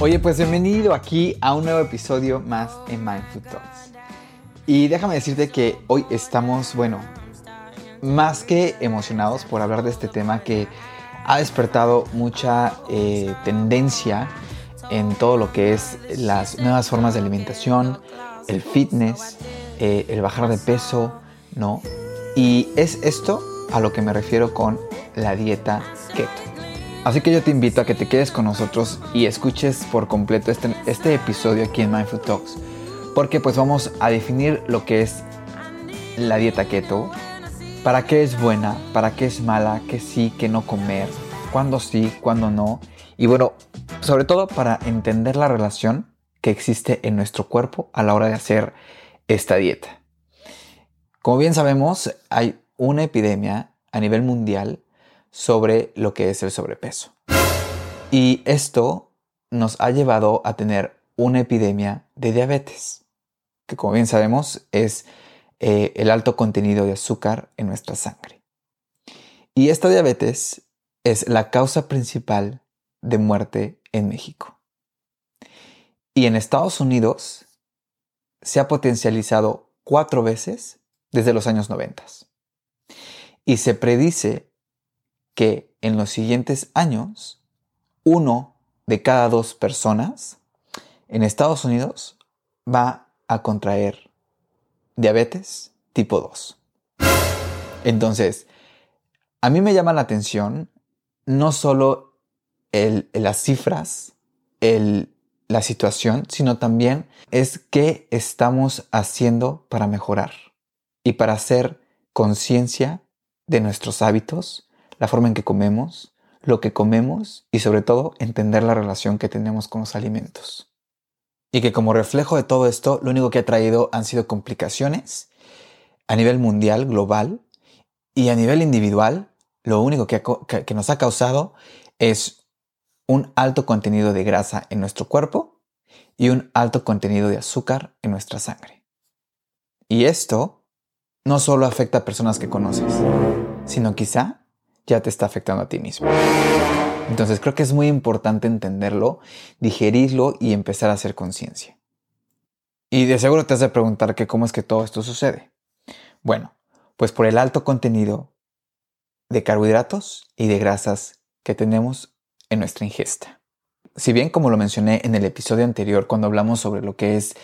Oye, pues bienvenido aquí a un nuevo episodio más en Mindful Talks. Y déjame decirte que hoy estamos, bueno, más que emocionados por hablar de este tema que ha despertado mucha eh, tendencia en todo lo que es las nuevas formas de alimentación, el fitness, eh, el bajar de peso, ¿no? Y es esto a lo que me refiero con la dieta keto. Así que yo te invito a que te quedes con nosotros y escuches por completo este, este episodio aquí en Mindful Talks. Porque pues vamos a definir lo que es la dieta keto, para qué es buena, para qué es mala, qué sí, qué no comer, cuándo sí, cuándo no. Y bueno, sobre todo para entender la relación que existe en nuestro cuerpo a la hora de hacer esta dieta. Como bien sabemos, hay una epidemia a nivel mundial sobre lo que es el sobrepeso. Y esto nos ha llevado a tener una epidemia de diabetes, que como bien sabemos es eh, el alto contenido de azúcar en nuestra sangre. Y esta diabetes es la causa principal de muerte en México. Y en Estados Unidos se ha potencializado cuatro veces desde los años 90. Y se predice que en los siguientes años, uno de cada dos personas en Estados Unidos va a contraer diabetes tipo 2. Entonces, a mí me llama la atención no solo el- las cifras, el- la situación, sino también es qué estamos haciendo para mejorar y para hacer conciencia de nuestros hábitos, la forma en que comemos, lo que comemos y sobre todo entender la relación que tenemos con los alimentos. Y que como reflejo de todo esto, lo único que ha traído han sido complicaciones a nivel mundial, global, y a nivel individual, lo único que, nos ha causado es un alto contenido de grasa en nuestro cuerpo y un alto contenido de azúcar en nuestra sangre. Y esto no solo afecta a personas que conoces, sino quizá ya te está afectando a ti mismo. Entonces creo que es muy importante entenderlo, digerirlo y empezar a hacer conciencia. Y de seguro te has de preguntar que cómo es que todo esto sucede. Bueno, pues por el alto contenido de carbohidratos y de grasas que tenemos en nuestra ingesta. Si bien como lo mencioné en el episodio anterior cuando hablamos sobre lo que es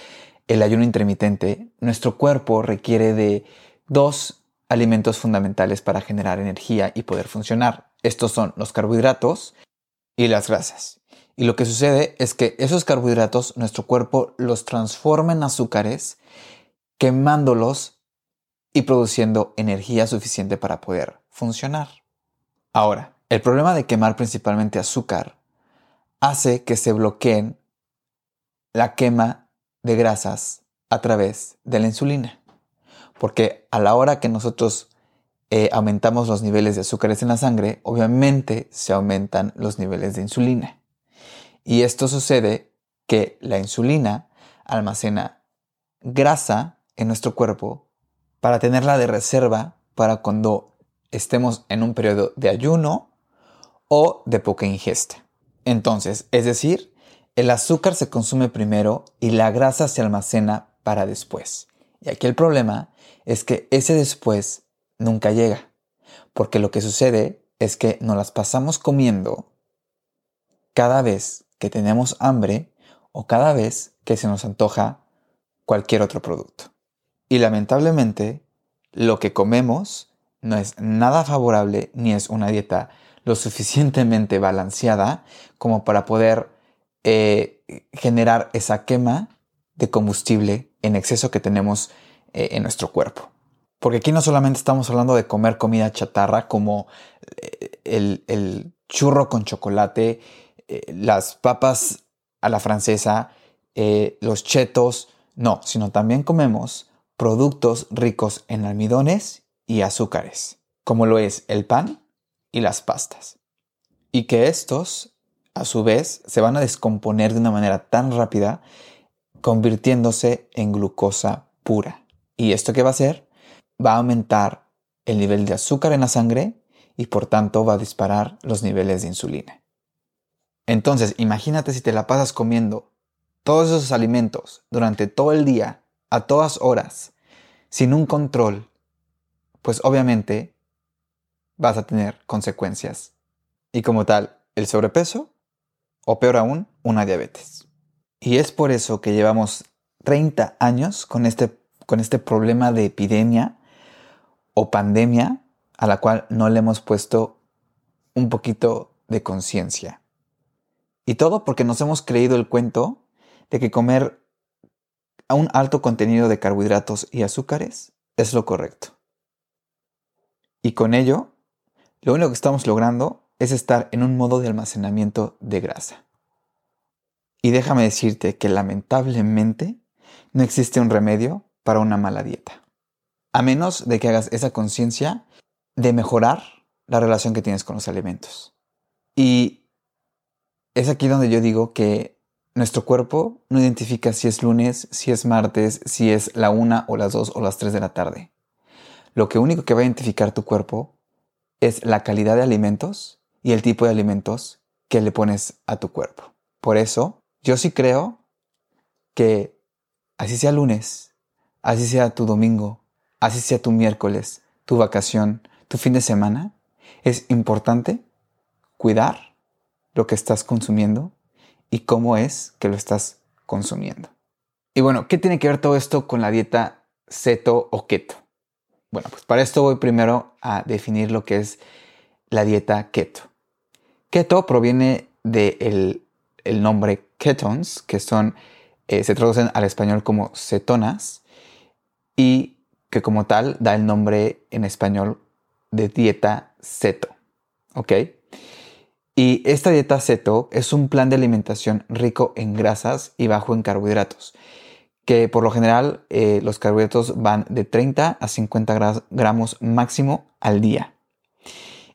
el ayuno intermitente, nuestro cuerpo requiere de dos alimentos fundamentales para generar energía y poder funcionar. Estos son los carbohidratos y las grasas. Y lo que sucede es que esos carbohidratos nuestro cuerpo los transforma en azúcares, quemándolos y produciendo energía suficiente para poder funcionar. Ahora, el problema de quemar principalmente azúcar hace que se bloqueen la quema de grasas a través de la insulina. Porque a la hora que nosotros eh, aumentamos los niveles de azúcares en la sangre, obviamente se aumentan los niveles de insulina. Y esto sucede que la insulina almacena grasa en nuestro cuerpo para tenerla de reserva para cuando estemos en un periodo de ayuno o de poca ingesta. Entonces, es decir, el azúcar se consume primero y la grasa se almacena para después. Y aquí el problema es que ese después nunca llega, porque lo que sucede es que nos las pasamos comiendo cada vez que tenemos hambre o cada vez que se nos antoja cualquier otro producto. Y lamentablemente, lo que comemos no es nada favorable ni es una dieta lo suficientemente balanceada como para poder eh, generar esa quema de combustible en exceso que tenemos eh, en nuestro cuerpo. Porque aquí no solamente estamos hablando de comer comida chatarra como eh, el, churro con chocolate, las papas a la francesa, los chetos, no, sino también comemos productos ricos en almidones y azúcares, como lo es el pan y las pastas. Y que estos, a su vez, se van a descomponer de una manera tan rápida, convirtiéndose en glucosa pura. ¿Y esto qué va a hacer? Va a aumentar el nivel de azúcar en la sangre y por tanto va a disparar los niveles de insulina. Entonces, imagínate si te la pasas comiendo todos esos alimentos durante todo el día, a todas horas, sin un control, pues obviamente vas a tener consecuencias. Y como tal, el sobrepeso o peor aún, una diabetes. Y es por eso que llevamos 30 años con este, con este problema de epidemia o pandemia a la cual no le hemos puesto un poquito de conciencia. Y todo porque nos hemos creído el cuento de que comer a un alto contenido de carbohidratos y azúcares es lo correcto. Y con ello, lo único que estamos logrando es estar en un modo de almacenamiento de grasa. Y déjame decirte que lamentablemente no existe un remedio para una mala dieta. A menos de que hagas esa conciencia de mejorar la relación que tienes con los alimentos. Y es aquí donde yo digo que nuestro cuerpo no identifica si es lunes, si es martes, si es la una o las dos o las tres de la tarde. Lo que único que va a identificar tu cuerpo es la calidad de alimentos y el tipo de alimentos que le pones a tu cuerpo. Por eso, yo sí creo que así sea lunes, así sea tu domingo, así sea tu miércoles, tu vacación, tu fin de semana, es importante cuidar lo que estás consumiendo y cómo es que lo estás consumiendo. Y bueno, ¿qué tiene que ver todo esto con la dieta ceto o keto? Bueno, pues para esto voy primero a definir lo que es la dieta keto. Keto proviene del el nombre ketones, que son, eh, se traducen al español como cetonas, y que como tal da el nombre en español de dieta ceto. ¿Ok? Y esta dieta ceto es un plan de alimentación rico en grasas y bajo en carbohidratos, que por lo general eh, los carbohidratos van de 30 a 50 gramos máximo al día.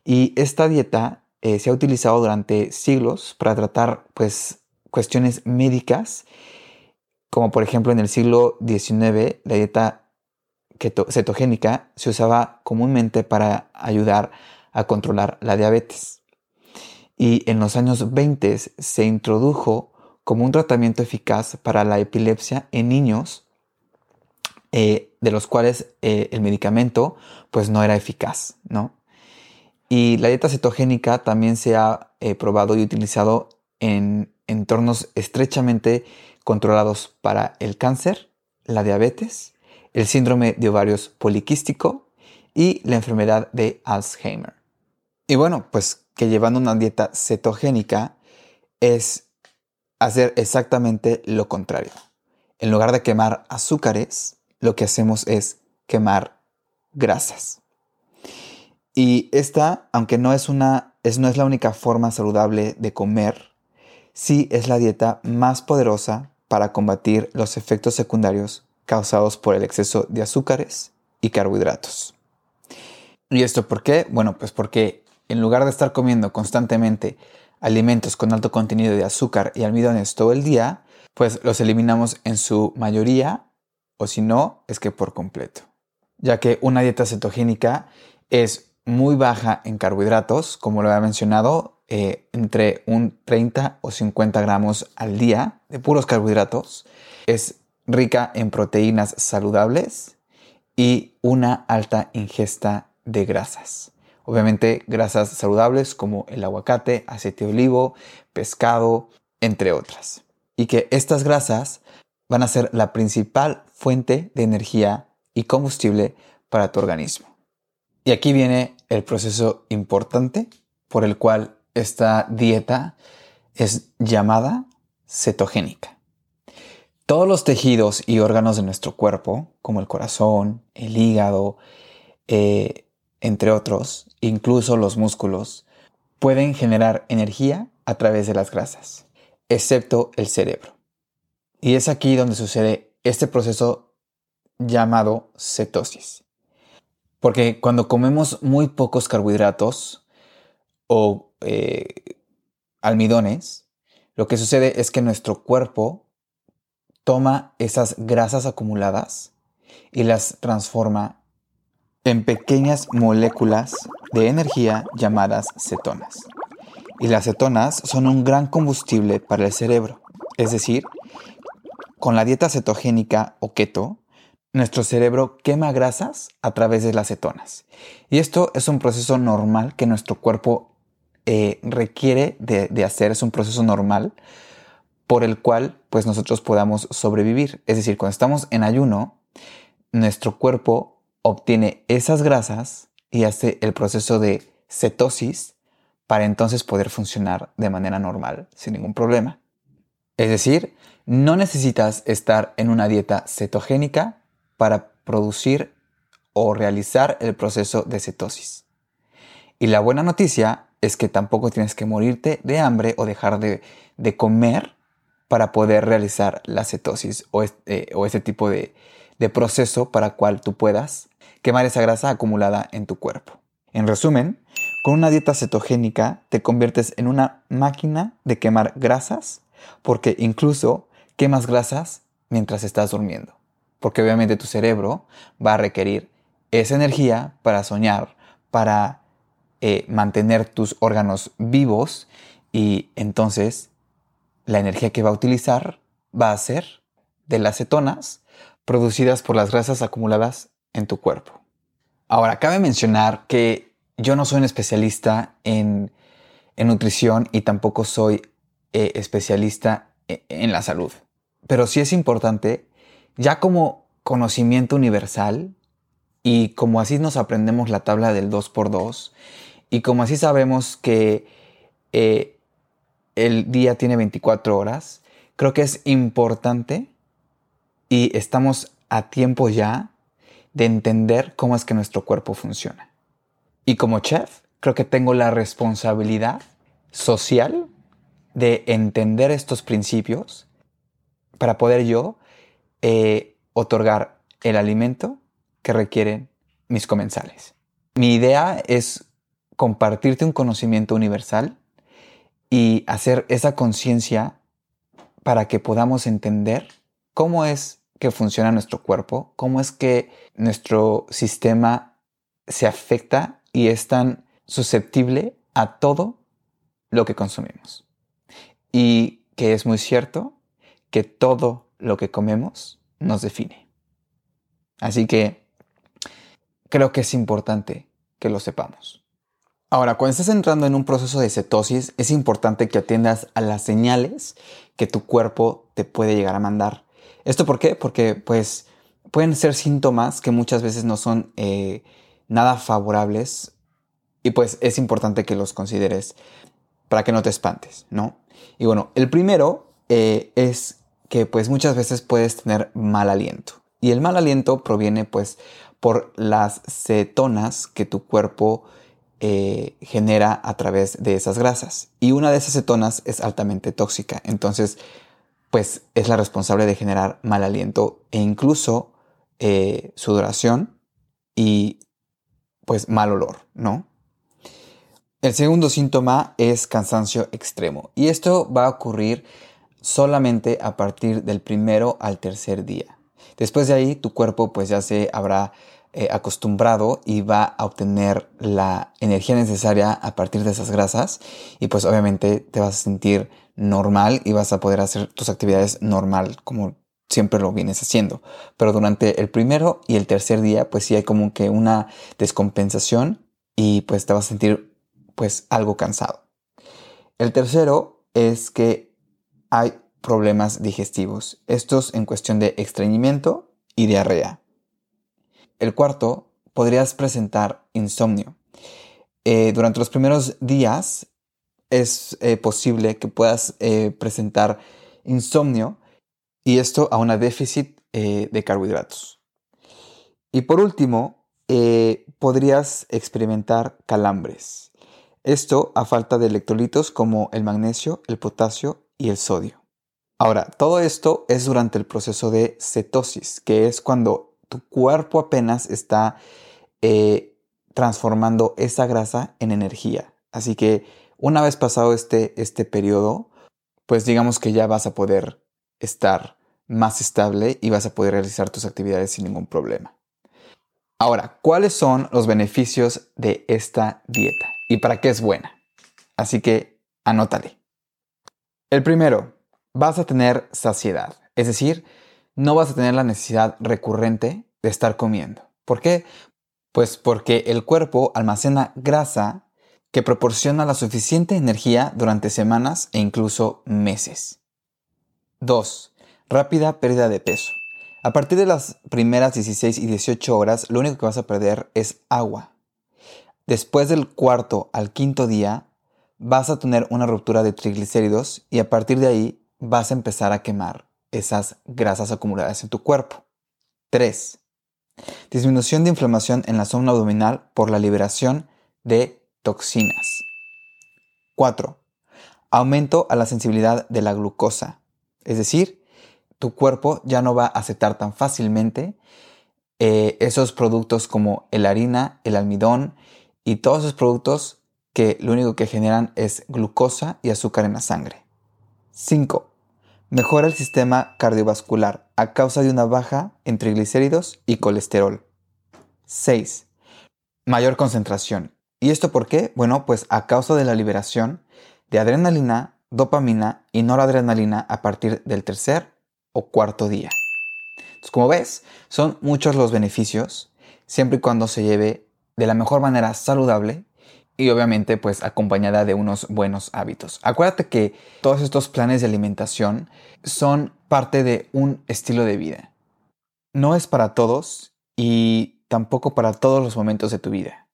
Y esta dieta eh, se ha utilizado durante siglos para tratar pues, cuestiones médicas, como por ejemplo en el siglo XIX la dieta cetogénica se usaba comúnmente para ayudar a controlar la diabetes y en los años 20 se introdujo como un tratamiento eficaz para la epilepsia en niños eh, de los cuales eh, el medicamento pues no era eficaz, ¿no? Y la dieta cetogénica también se ha eh, probado y utilizado en entornos estrechamente controlados para el cáncer, la diabetes, el síndrome de ovarios poliquístico y la enfermedad de Alzheimer. Y bueno, pues que llevando una dieta cetogénica es hacer exactamente lo contrario. En lugar de quemar azúcares, lo que hacemos es quemar grasas. Y esta, aunque no es, una, es, no es la única forma saludable de comer, sí es la dieta más poderosa para combatir los efectos secundarios causados por el exceso de azúcares y carbohidratos. ¿Y esto por qué? Bueno, pues porque en lugar de estar comiendo constantemente alimentos con alto contenido de azúcar y almidones todo el día, pues los eliminamos en su mayoría o si no, es que por completo. Ya que una dieta cetogénica es muy baja en carbohidratos, como lo había mencionado, eh, entre un 30 o 50 gramos al día de puros carbohidratos. Es rica en proteínas saludables y una alta ingesta de grasas. Obviamente grasas saludables como el aguacate, aceite de olivo, pescado, entre otras. Y que estas grasas van a ser la principal fuente de energía y combustible para tu organismo. Y aquí viene el proceso importante por el cual esta dieta es llamada cetogénica. Todos los tejidos y órganos de nuestro cuerpo, como el corazón, el hígado, eh, entre otros, incluso los músculos, pueden generar energía a través de las grasas, excepto el cerebro. Y es aquí donde sucede este proceso llamado cetosis. Porque cuando comemos muy pocos carbohidratos o eh, almidones, lo que sucede es que nuestro cuerpo toma esas grasas acumuladas y las transforma en pequeñas moléculas de energía llamadas cetonas. Y las cetonas son un gran combustible para el cerebro. Es decir, con la dieta cetogénica o keto, nuestro cerebro quema grasas a través de las cetonas. Y esto es un proceso normal que nuestro cuerpo eh, requiere de, de, hacer, es un proceso normal por el cual pues nosotros podamos sobrevivir. Es decir, cuando estamos en ayuno, nuestro cuerpo obtiene esas grasas y hace el proceso de cetosis para entonces poder funcionar de manera normal sin ningún problema. Es decir, no necesitas estar en una dieta cetogénica para producir o realizar el proceso de cetosis. Y la buena noticia es que tampoco tienes que morirte de hambre o dejar de, comer para poder realizar la cetosis o este, o este tipo de, de proceso para cual tú puedas quemar esa grasa acumulada en tu cuerpo. En resumen, con una dieta cetogénica te conviertes en una máquina de quemar grasas porque incluso quemas grasas mientras estás durmiendo porque obviamente tu cerebro va a requerir esa energía para soñar, para eh, mantener tus órganos vivos y entonces la energía que va a utilizar va a ser de las cetonas producidas por las grasas acumuladas en tu cuerpo. Ahora, cabe mencionar que yo no soy un especialista en, nutrición y tampoco soy eh, especialista e, en la salud, pero sí es importante ya como conocimiento universal y como así nos aprendemos la tabla del 2x2 y como así sabemos que eh, el día tiene 24 horas, creo que es importante y estamos a tiempo ya de entender cómo es que nuestro cuerpo funciona. Y como chef, creo que tengo la responsabilidad social de entender estos principios para poder yo eh, otorgar el alimento que requieren mis comensales. Mi idea es compartirte un conocimiento universal y hacer esa conciencia para que podamos entender cómo es que funciona nuestro cuerpo, cómo es que nuestro sistema se afecta y es tan susceptible a todo lo que consumimos. Y que es muy cierto que todo lo que comemos nos define. Así que creo que es importante que lo sepamos. Ahora, cuando estás entrando en un proceso de cetosis, es importante que atiendas a las señales que tu cuerpo te puede llegar a mandar. ¿Esto por qué? Porque pues pueden ser síntomas que muchas veces no son eh, nada favorables y pues es importante que los consideres para que no te espantes, ¿no? Y bueno, el primero eh, es que pues muchas veces puedes tener mal aliento. Y el mal aliento proviene pues por las cetonas que tu cuerpo eh, genera a través de esas grasas. Y una de esas cetonas es altamente tóxica. Entonces, pues es la responsable de generar mal aliento e incluso eh, sudoración y pues mal olor, ¿no? El segundo síntoma es cansancio extremo y esto va a ocurrir solamente a partir del primero al tercer día. Después de ahí tu cuerpo pues ya se habrá eh, acostumbrado y va a obtener la energía necesaria a partir de esas grasas y pues obviamente te vas a sentir normal y vas a poder hacer tus actividades normal como siempre lo vienes haciendo. Pero durante el primero y el tercer día pues sí hay como que una descompensación y pues te vas a sentir pues algo cansado. El tercero es que hay problemas digestivos. Estos en cuestión de estreñimiento y diarrea. El cuarto, podrías presentar insomnio. Eh, durante los primeros días es eh, posible que puedas eh, presentar insomnio y esto a una déficit de carbohidratos. Y por último, podrías experimentar calambres. Esto a falta de electrolitos como el magnesio, el potasio y el sodio. Ahora, todo esto es durante el proceso de cetosis, que es cuando tu cuerpo apenas está eh, transformando esa grasa en energía. Así que una vez pasado este, este periodo, pues digamos que ya vas a poder estar más estable y vas a poder realizar tus actividades sin ningún problema. Ahora, ¿cuáles son los beneficios de esta dieta y para qué es buena? Así que anótale. El primero, vas a tener saciedad, es decir, no vas a tener la necesidad recurrente de estar comiendo. ¿Por qué? Pues porque el cuerpo almacena grasa que proporciona la suficiente energía durante semanas e incluso meses. 2. Rápida pérdida de peso. A partir de las primeras 16 y 18 horas, lo único que vas a perder es agua. Después del cuarto al quinto día, vas a tener una ruptura de triglicéridos y a partir de ahí vas a empezar a quemar esas grasas acumuladas en tu cuerpo. 3. Disminución de inflamación en la zona abdominal por la liberación de toxinas. 4. Aumento a la sensibilidad de la glucosa. Es decir, tu cuerpo ya no va a aceptar tan fácilmente eh, esos productos como el harina, el almidón y todos esos productos que lo único que generan es glucosa y azúcar en la sangre. 5. Mejora el sistema cardiovascular a causa de una baja en triglicéridos y colesterol. 6. Mayor concentración. ¿Y esto por qué? Bueno, pues a causa de la liberación de adrenalina, dopamina y noradrenalina a partir del tercer o cuarto día. Entonces, como ves, son muchos los beneficios siempre y cuando se lleve de la mejor manera saludable y obviamente pues acompañada de unos buenos hábitos. Acuérdate que todos estos planes de alimentación son parte de un estilo de vida. No es para todos y tampoco para todos los momentos de tu vida,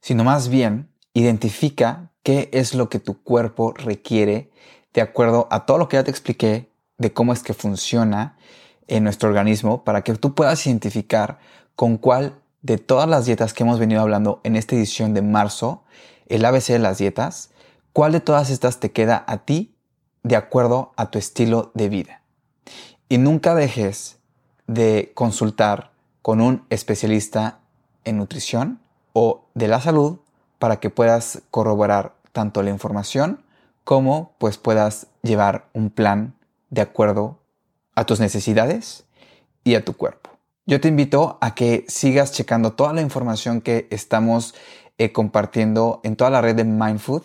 sino más bien identifica qué es lo que tu cuerpo requiere de acuerdo a todo lo que ya te expliqué de cómo es que funciona en nuestro organismo para que tú puedas identificar con cuál de todas las dietas que hemos venido hablando en esta edición de marzo, el ABC de las dietas, ¿cuál de todas estas te queda a ti de acuerdo a tu estilo de vida? Y nunca dejes de consultar con un especialista en nutrición o de la salud para que puedas corroborar tanto la información como pues puedas llevar un plan de acuerdo a tus necesidades y a tu cuerpo. Yo te invito a que sigas checando toda la información que estamos eh, compartiendo en toda la red de Mindfood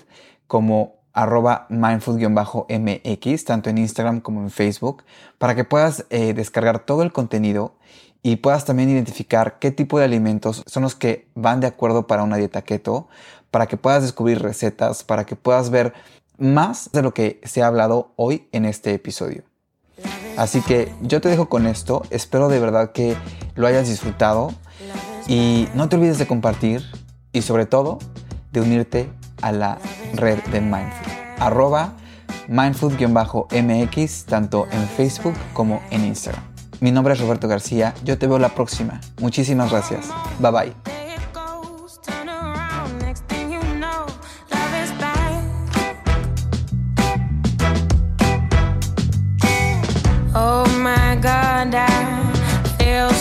como arroba mindfood-mx, tanto en Instagram como en Facebook, para que puedas eh, descargar todo el contenido y puedas también identificar qué tipo de alimentos son los que van de acuerdo para una dieta keto, para que puedas descubrir recetas, para que puedas ver más de lo que se ha hablado hoy en este episodio. Así que yo te dejo con esto, espero de verdad que lo hayas disfrutado y no te olvides de compartir y sobre todo de unirte a la red de Mindfood. Arroba mindfood-mx tanto en Facebook como en Instagram. Mi nombre es Roberto García, yo te veo la próxima. Muchísimas gracias. Bye bye.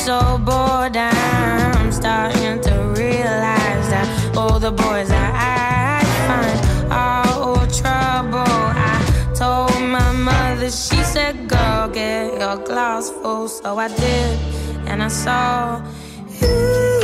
So bored. I'm starting to realize that all the boys I find are all trouble. I told my mother, she said, "Girl, get your glass full." So I did, and I saw you.